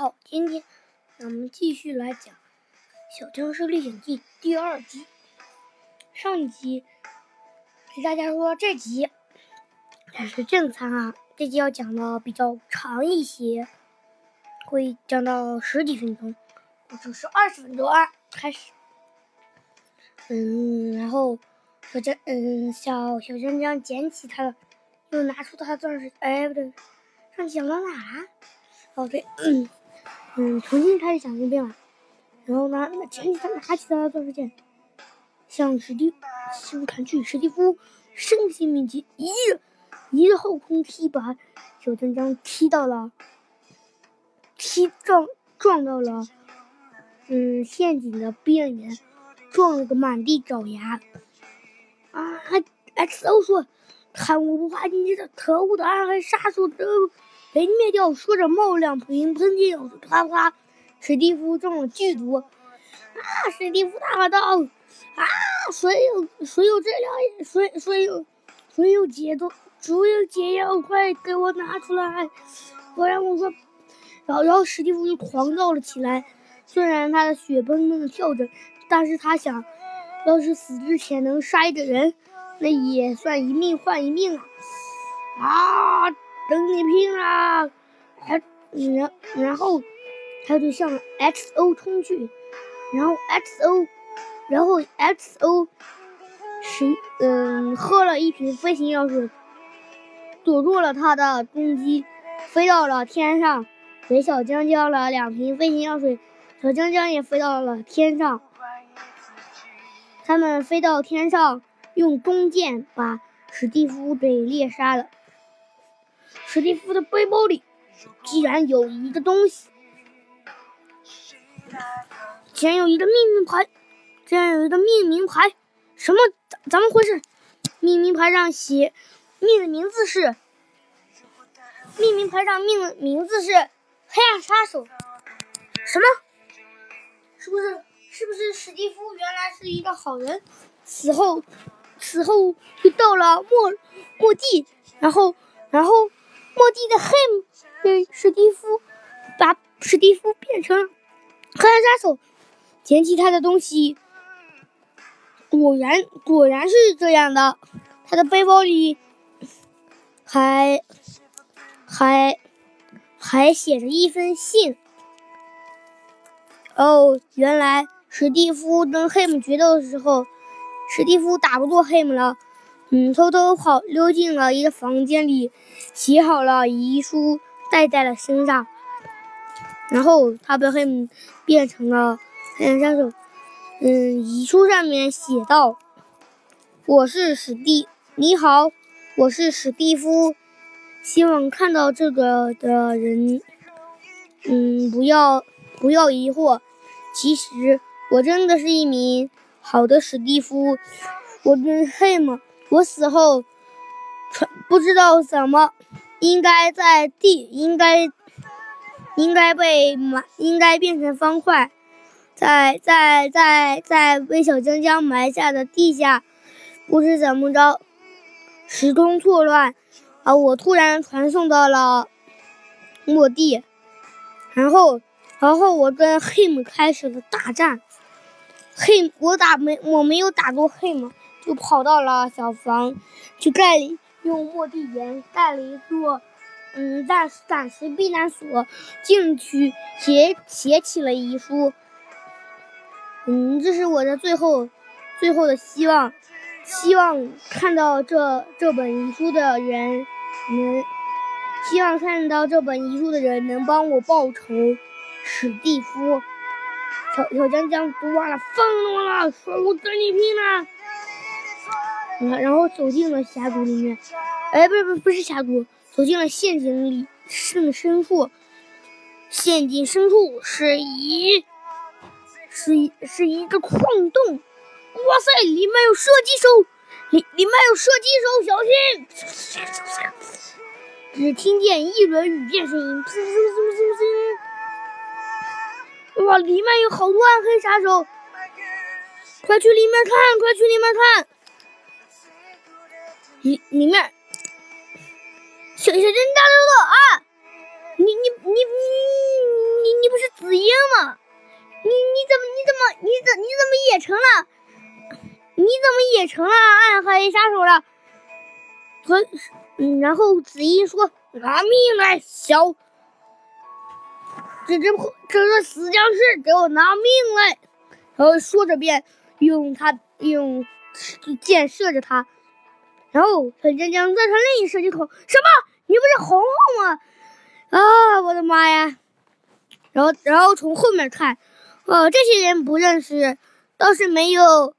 好，今天我们继续来讲《小僵尸历险记》第二集。上集给大家说这集才是正餐啊，这集要讲的比较长一些，会讲到十几分钟，或者是二十分钟啊。开始，嗯，然后小僵嗯小小僵僵捡起他的，又拿出他的钻石，哎不对，上集讲到哪了？哦对，嗯。嗯，重新开始讲一遍吧。然后呢，那前提他拿起他的钻石剑，向史蒂夫砍去。史蒂夫身形敏捷，一一后空踢把小江江踢到了，踢撞撞到了，嗯，陷阱的边缘，撞了个满地找牙。啊！XO 说：“看我不怕你这可恶的暗黑杀手！”都。被灭掉！说着冒两瓶喷剂，啪啪，史蒂夫中了剧毒。啊！史蒂夫大喊道：“啊！谁有谁有这样？谁谁有谁有解毒？谁有解药？快给我拿出来！不然我说……”然后，然后史蒂夫就狂躁了起来。虽然他的血砰砰的跳着，但是他想，要是死之前能杀一个人，那也算一命换一命啊！啊！等你拼了！然然然后他就向 XO 冲去，然后 XO，然后 XO 谁嗯喝了一瓶飞行药水，躲住了他的攻击，飞到了天上，给小江江了两瓶飞行药水，小江江也飞到了天上，他们飞到天上，用弓箭把史蒂夫给猎杀了。史蒂夫的背包里竟然有一个东西，竟然有一个命名牌，竟然有一个命名牌，什么？怎么回事？命名牌上写，命的名字是，命名牌上命的名字是黑暗杀手。什么？是不是？是不是史蒂夫原来是一个好人，死后，死后就到了末末地，然后，然后。莫蒂的黑姆被史蒂夫把史蒂夫变成黑暗杀手，捡起他的东西，果然果然是这样的。他的背包里还还还写着一封信。哦，原来史蒂夫跟黑姆决斗的时候，史蒂夫打不过黑姆了。嗯，偷偷跑溜进了一个房间里，写好了遗书，带在了身上。然后他被黑姆变成了黑暗杀手。嗯，遗书上面写道：“我是史蒂，你好，我是史蒂夫。希望看到这个的人，嗯，不要不要疑惑，其实我真的是一名好的史蒂夫。我跟黑姆。”我死后，传不知道怎么，应该在地，应该，应该被埋，应该变成方块，在在在在被小江江埋下的地下，不知怎么着，时空错乱，而我突然传送到了末地，然后，然后我跟黑姆开始了大战，黑我打没我没有打过黑姆。就跑到了小房，去盖里用墨地岩盖了一座，嗯，暂暂时避难所。进去写写起了遗书，嗯，这是我的最后最后的希望，希望看到这这本遗书的人能，希望看到这本遗书的人能帮我报仇。史蒂夫，小小江江读完了，愤怒了，说：“我跟你拼了！”然后走进了峡谷里面，哎，不是不不是峡谷，走进了陷阱里深深处。陷阱深处是一是一是一个矿洞，哇塞，里面有射击手，里里面有射击手，小心！只听见一轮雨电声音，噗噗噗噗噗！哇，里面有好多暗黑杀手，快去里面看，快去里面看！里里面，小小真大豆豆啊！你你你你你你不是紫英吗？你你怎么你怎么你怎你怎么也成了？你怎么也成了暗黑杀手了？可嗯，然后紫英说：“拿命来，小这这这个死僵尸，给我拿命来！”然后说着便用他用箭射着他。然后小江江再从另一个射击口，什么？你不是红红吗？啊，我的妈呀！然后然后从后面看，哦，这些人不认识，倒是没有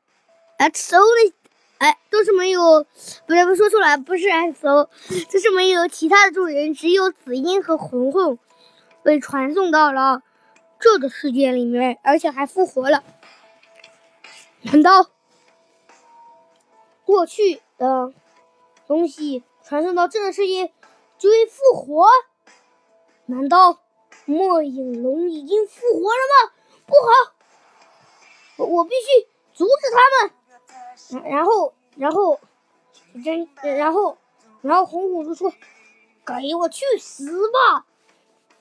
X O 的，哎，都是没有，不对，不说出来，不是 X O，就是没有其他的众人，只有紫英和红红被传送到了这个世界里面，而且还复活了。难道过去的东西传送到这个世界就会复活？难道末影龙已经复活了吗？不好，我我必须阻止他们。然后，然后，真，然后，然后红虎就说：“给我去死吧！”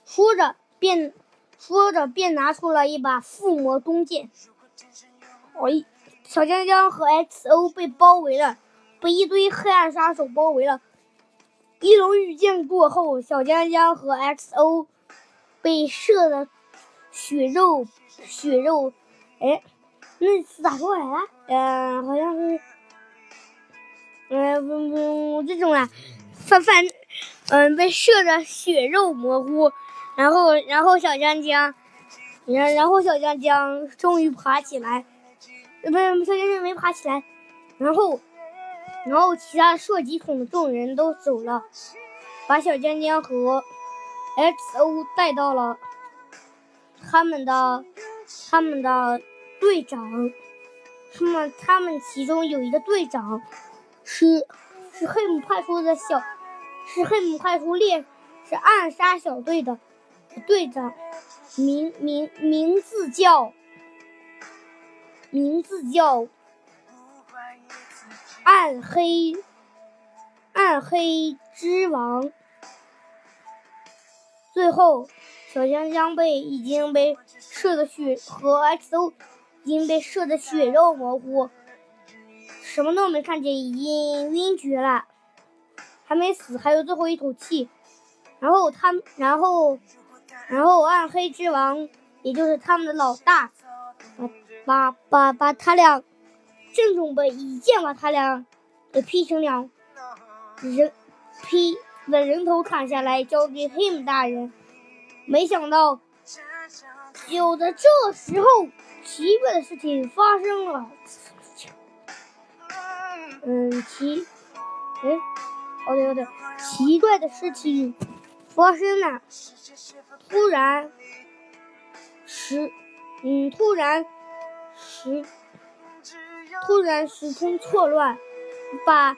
说着便说着便拿出了一把附魔弓箭。哎，小江江和 XO 被包围了，被一堆黑暗杀手包围了。一龙御剑过后，小江江和 XO 被射的血肉血肉，哎，那是咋说来着？嗯，好像是，嗯不不这种啊，反反，嗯被射的血肉模糊，然后然后小江江，然然后小江江终于爬起来。不是小江江没爬起来，然后，然后其他射击筒的众人都走了，把小江江和 XO 带到了他们的他们的队长，他们他们其中有一个队长是是黑姆派出的小是黑姆派出猎是暗杀小队的队长，名名名字叫。名字叫暗黑暗黑之王。最后，小香香被已经被射的血和 XO 已经被射的血肉模糊，什么都没看见，已经晕厥了，还没死，还有最后一口气。然后他，然后，然后暗黑之王，也就是他们的老大。把把把他俩，正准备一剑把他俩给劈成两人，劈把人头砍下来交给黑姆大人。没想到，就在这时候，奇怪的事情发生了。嗯，奇，哎，哦对哦对，奇怪的事情发生了。突然，十，嗯，突然。十突然时空错乱，把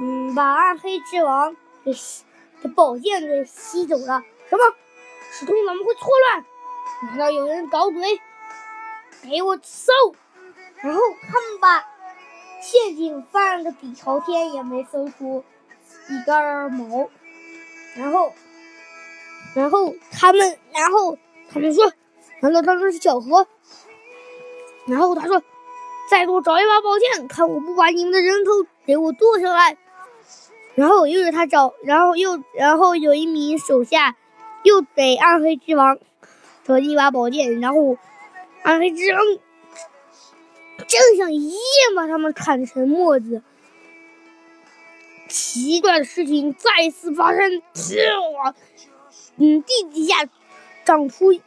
嗯把暗黑之王给的宝剑给吸走了。什么？时空怎么会错乱？难道有人搞鬼？给我搜！然后他们把陷阱翻个底朝天，也没搜出一根毛。然后，然后他们，然后他们说：“难道当中是巧合？”然后他说：“再给我找一把宝剑，看我不把你们的人头给我剁下来。”然后又是他找，然后又然后有一名手下又给暗黑之王找了一把宝剑，然后暗黑之王正想一剑把他们砍成沫子。奇怪的事情再次发生，嗯，地底下长出。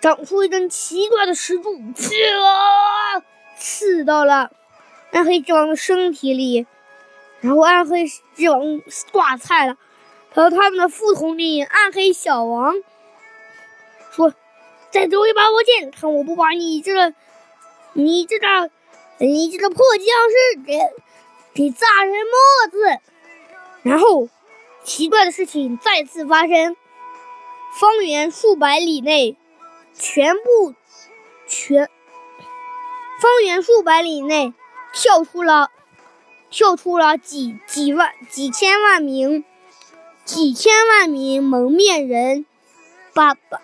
长出一根奇怪的石柱，啊，刺到了暗黑之王的身体里，然后暗黑之王挂菜了。和他们的副统领暗黑小王说：“再给我一把宝剑，看我不把你这个、你这个、你这个破僵尸给给炸成沫子。”然后，奇怪的事情再次发生，方圆数百里内。全部，全方圆数百里内跳出了，跳出了几几万几千万名几千万名蒙面人，把把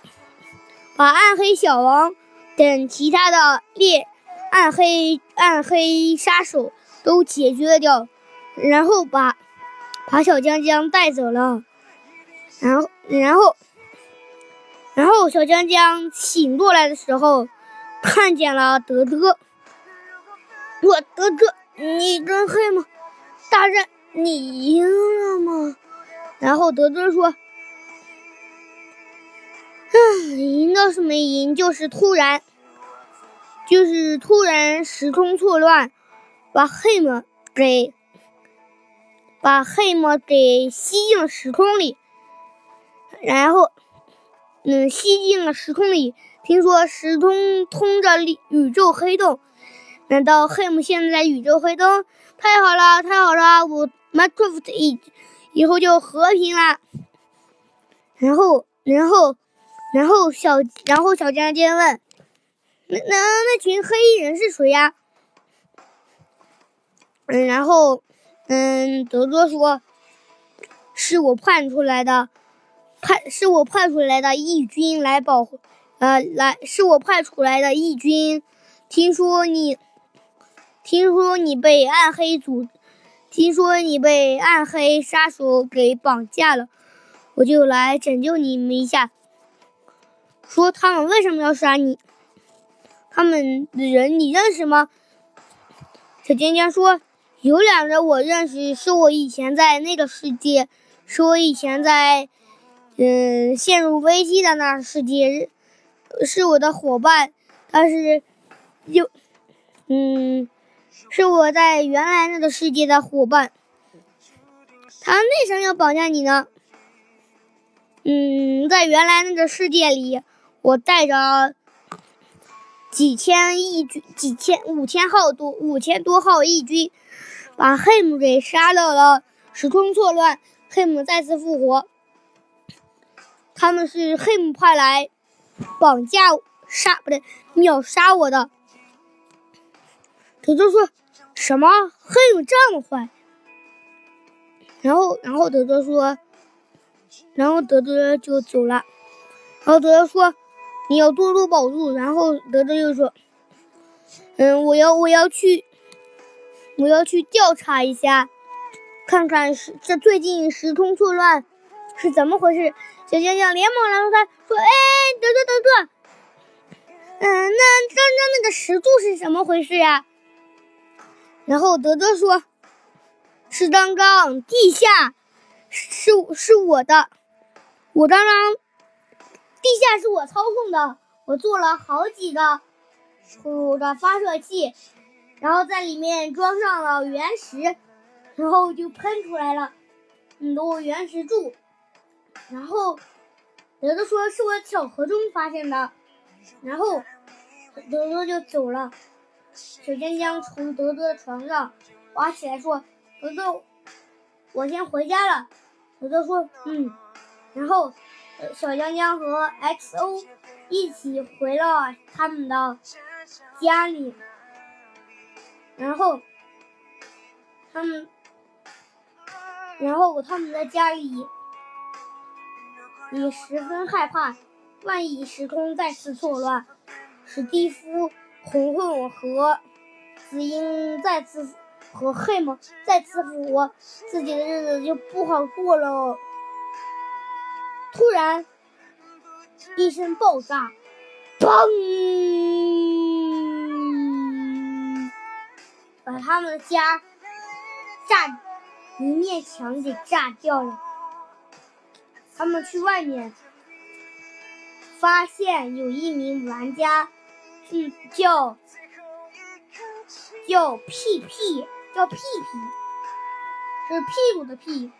把暗黑小王等其他的猎暗黑暗黑杀手都解决掉，然后把把小江江带走了。然后，然后，然后小江江醒过来的时候，看见了德德。我德哥，你跟黑吗？大战，你赢了吗？然后德德说：“嗯，赢倒是没赢，就是突然，就是突然时空错乱，把黑魔给把黑魔给吸进了时空里。然后，嗯，吸进了时空里。听说时空通着宇宙黑洞。”难道黑姆现在宇宙黑洞？太好了，太好了！我 Minecraft 以以后就和平了。然后，然后，然后小，然后小江江问：“那那那群黑衣人是谁呀？”嗯，然后，嗯，德哥说：“是我派出来的，派是我派出来的义军来保护，呃，来是我派出来的义军。听说你。”听说你被暗黑组，听说你被暗黑杀手给绑架了，我就来拯救你们一下。说他们为什么要杀你？他们的人你认识吗？小尖尖说：“有两个我认识，是我以前在那个世界，是我以前在，嗯，陷入危机的那世界，是我的伙伴。但是，又，嗯。”是我在原来那个世界的伙伴，他为什么要绑架你呢？嗯，在原来那个世界里，我带着几千亿军，几千五千号多五千多号义军，把黑姆给杀掉了。时空错乱，黑姆再次复活。他们是黑姆派来绑架杀不对秒杀我的。德德说：“什么？黑姆这么坏？”然后，然后德德说：“然后德德就走了。”然后德德说：“你要多多保重。”然后德德又说：“嗯，我要我要去，我要去调查一下，看看是这最近时空错乱是怎么回事。”小江江连忙拦住他说：“哎，德德德德，嗯，那刚刚那个石柱是怎么回事呀？”然后德德说：“是刚刚地下是是我的，我刚刚地下是我操控的，我做了好几个土的发射器，然后在里面装上了原石，然后就喷出来了很多原石柱。然后德德说是我巧合中发现的，然后德德就走了。”小江江从德德的床上爬起来说：“德德，我先回家了。”德德说：“嗯。”然后小江江和 XO 一起回了他们的家里。然后他们，然后他们的家里也十分害怕，万一时空再次错乱，史蒂夫。红混和紫英再次和黑魔再次复活，自己的日子就不好过了。突然，一声爆炸，砰！把他们的家炸一面墙给炸掉了。他们去外面，发现有一名玩家。嗯，叫叫屁屁，叫屁屁，是屁股的屁，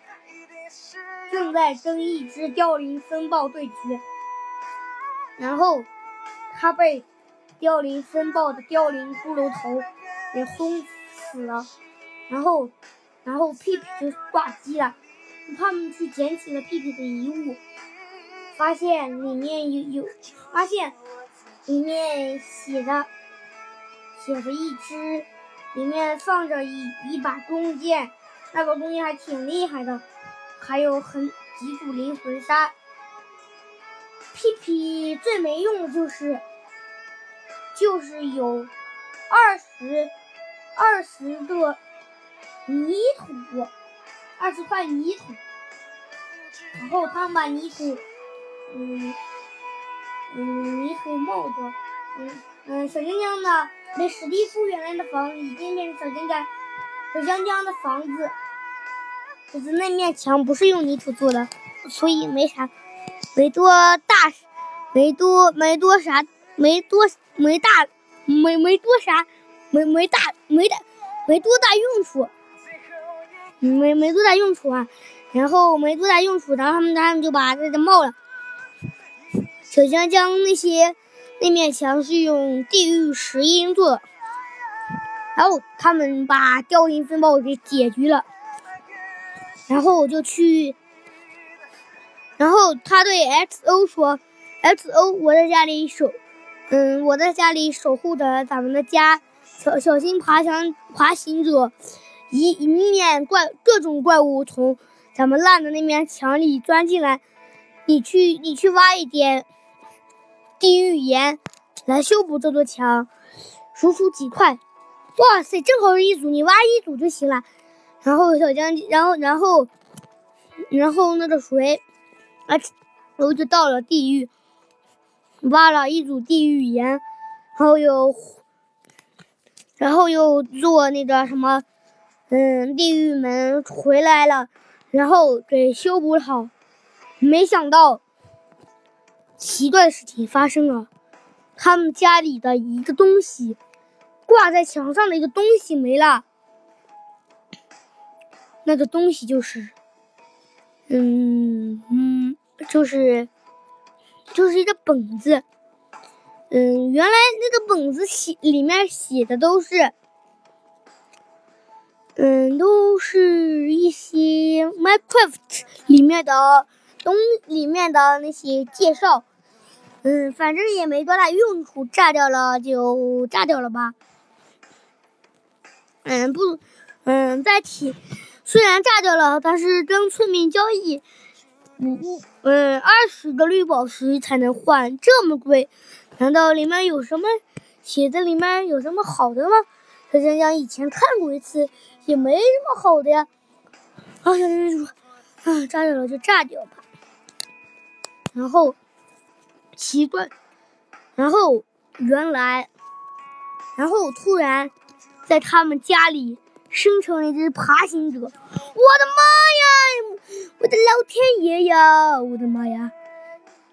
正在跟一只凋零风暴对决，然后他被凋零风暴的凋零骷髅头给轰死了，然后然后屁屁就挂机了，他们去捡起了屁屁的遗物，发现里面有有发现。里面写的写着一只，里面放着一一把弓箭，那个弓箭还挺厉害的，还有很几组灵魂沙。屁屁最没用的就是就是有二十二十个泥土，二十块泥土，然后他们把泥土，嗯嗯，泥土冒着，嗯嗯，小江江呢，那史蒂夫原来的房子已经变成小江江小江江的房子，可是那面墙不是用泥土做的，所以没啥，没多大，没多没多啥，没多没大，没没多啥，没没大没大没多大用处，没没多大用处啊，然后没多大用处，然后他们他们就把这个冒了。小江江那些那面墙是用地狱石英做的。然后他们把凋零风暴给解决了，然后我就去，然后他对 X O 说：“X O，我在家里守，嗯，我在家里守护着咱们的家，小小心爬墙爬行者，以以免怪各种怪物从咱们烂的那面墙里钻进来。你去，你去挖一点地狱岩来修补这座墙，数数几块。”哇塞，正好是一组，你挖一组就行了。然后小江，然后然后然后那个谁，啊，然后就到了地狱，挖了一组地狱岩，然后又然后又做那个什么，嗯，地狱门回来了，然后给修补好。没想到奇怪的事情发生了，他们家里的一个东西。挂在墙上的一个东西没了，那个东西就是，嗯嗯，就是就是一个本子，嗯，原来那个本子写里面写的都是，嗯，都是一些 Minecraft 里面的东里面的那些介绍，嗯，反正也没多大用处，炸掉了就炸掉了吧。嗯，不，嗯，在体虽然炸掉了，但是跟村民交易，五，嗯，二十个绿宝石才能换，这么贵，难道里面有什么？写的里面有什么好的吗？小江江以前看过一次，也没什么好的呀。啊，小江江说，啊，炸掉了就炸掉吧。然后，奇怪，然后原来，然后突然。在他们家里生成了一只爬行者，我的妈呀！我的老天爷呀！我的妈呀！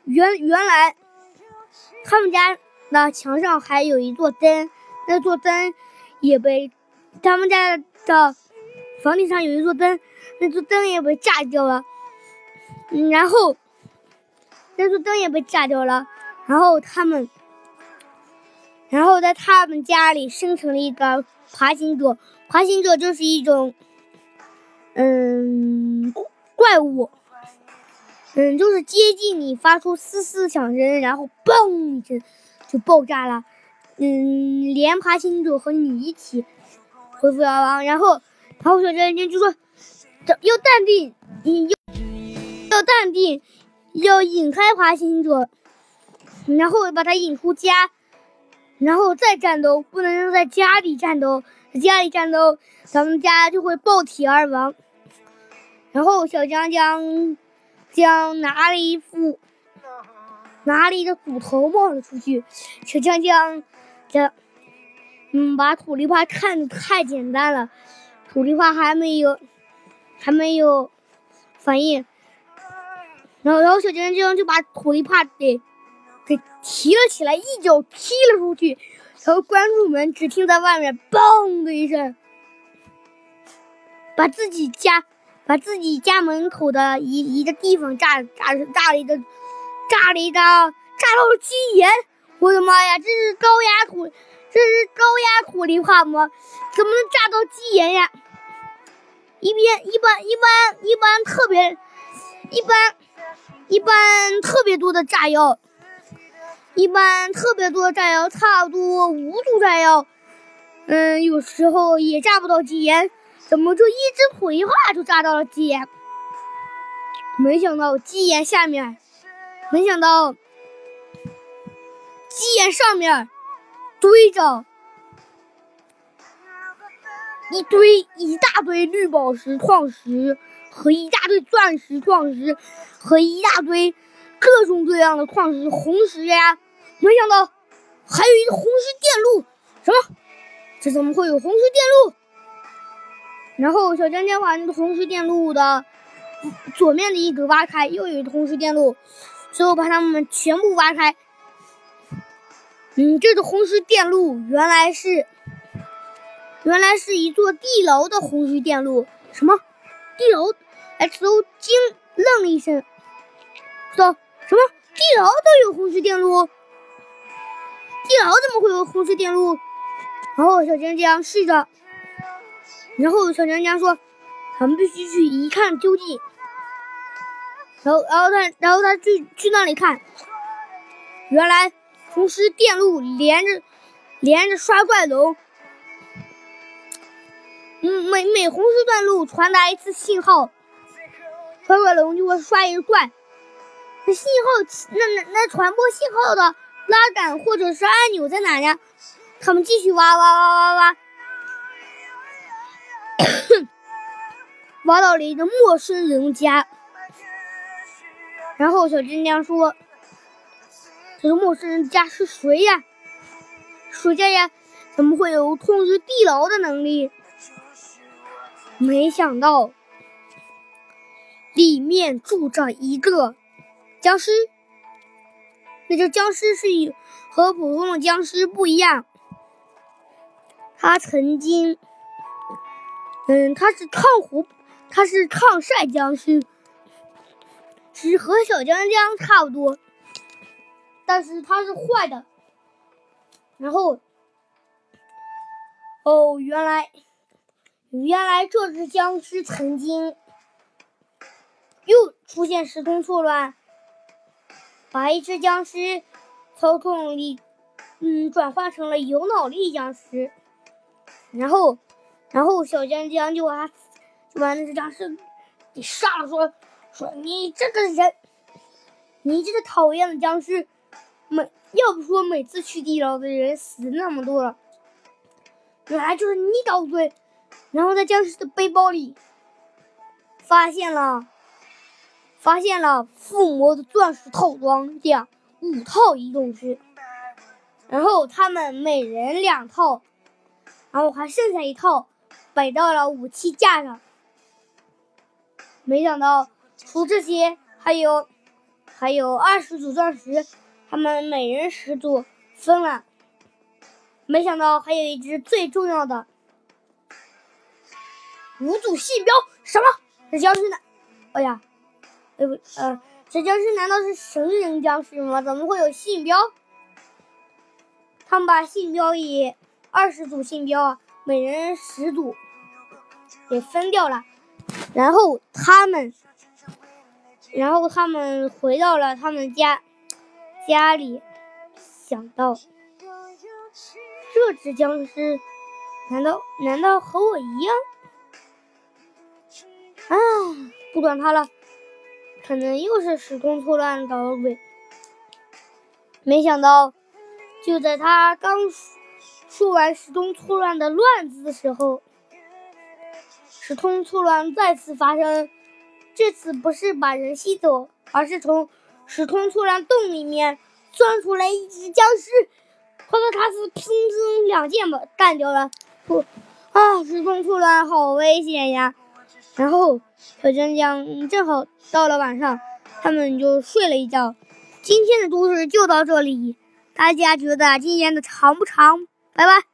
原原来他们家那墙上还有一座灯，那座灯也被他们家的房顶上有一座灯，那座灯也被炸掉了。然后那座灯也被炸掉了，然后他们，然后在他们家里生成了一个。爬行者，爬行者就是一种，嗯，怪物，嗯，就是接近你发出嘶嘶响声，然后嘣一声就爆炸了，嗯，连爬行者和你一起恢复妖王，然后，然后小娟娟就说，要淡定，要要淡定，要引开爬行者，然后把他引出家。然后再战斗，不能在家里战斗，家里战斗，咱们家就会爆体而亡。然后小江江将拿了一副，拿了一个骨头冒了出去。小江江将，嗯，把土力花看的太简单了，土力花还没有，还没有反应。然后，然后小江江就把土力帕给。给提了起来，一脚踢了出去，然后关住门，只听在外面“嘣”的一声，把自己家把自己家门口的一一个地方炸炸炸了一个，炸了一个，炸到了基岩！我的妈呀，这是高压土，这是高压土力化吗？怎么能炸到基岩呀？一边一般一般一般特别一般一般特别多的炸药。一般特别多的炸药，差不多五组炸药，嗯，有时候也炸不到基岩，怎么就一只土一化就炸到了基岩？没想到基岩下面，没想到基岩上面堆着一堆一大堆绿宝石矿石和一大堆钻石矿石和一大堆各种各样的矿石红石呀，没想到还有一个红石电路，什么？这怎么会有红石电路？然后小江江把那个红石电路的左面的一格挖开，又有一个红石电路，最后把它们全部挖开。嗯，这个红石电路原来是，原来是一座地牢的红石电路。什么？地牢？X O 惊愣了一声，说：“什么？地牢都有红石电路？地牢怎么会有红石电路？”然后小江江试着，然后小江江说：“咱们必须去一看究竟。”然后，然后他，然后他去去那里看，原来。同时，电路连着连着刷怪龙，每每红石段路传达一次信号，刷怪龙就会刷一个怪。那信号，那那那传播信号的拉杆或者是按钮在哪呀？他们继续挖挖挖挖挖，挖到了一个陌生人家，然后小金娘说。这个陌生人家是谁呀？谁家呀？怎么会有控制地牢的能力？没想到里面住着一个僵尸。那个僵尸是和普通的僵尸不一样，他曾经，嗯，他是抗火，他是抗晒僵尸，是和小江江差不多。但是他是坏的，然后，哦，原来，原来这只僵尸曾经又出现时空错乱，把一只僵尸操控力，嗯，转化成了有脑力僵尸，然后，然后小江江就把他就把那只僵尸给杀了，说说你这个人，你这个讨厌的僵尸。每要不说每次去地牢的人死那么多了，原来就是你捣鬼。然后在僵尸的背包里发现了，发现了附魔的钻石套装两五套移动式，然后他们每人两套，然后还剩下一套摆到了武器架上。没想到除这些，还有还有二十组钻石。他们每人十组分了，没想到还有一只最重要的五组信标。什么？这僵尸呢？哎呀，哎不，呃，这僵尸难道是神人僵尸吗？怎么会有信标？他们把信标以二十组信标啊，每人十组给分掉了，然后他们，然后他们回到了他们家。家里想到这只僵尸，难道难道和我一样？啊，不管他了，可能又是时空错乱捣的鬼。没想到，就在他刚说完时空错乱的乱字的时候，时空错乱再次发生。这次不是把人吸走，而是从。时空错乱洞里面钻出来一只僵尸，和克卡斯砰砰两剑吧干掉了。不啊，时空错乱好危险呀！然后小江江正好到了晚上，他们就睡了一觉。今天的故事就到这里，大家觉得今天的长不长？拜拜。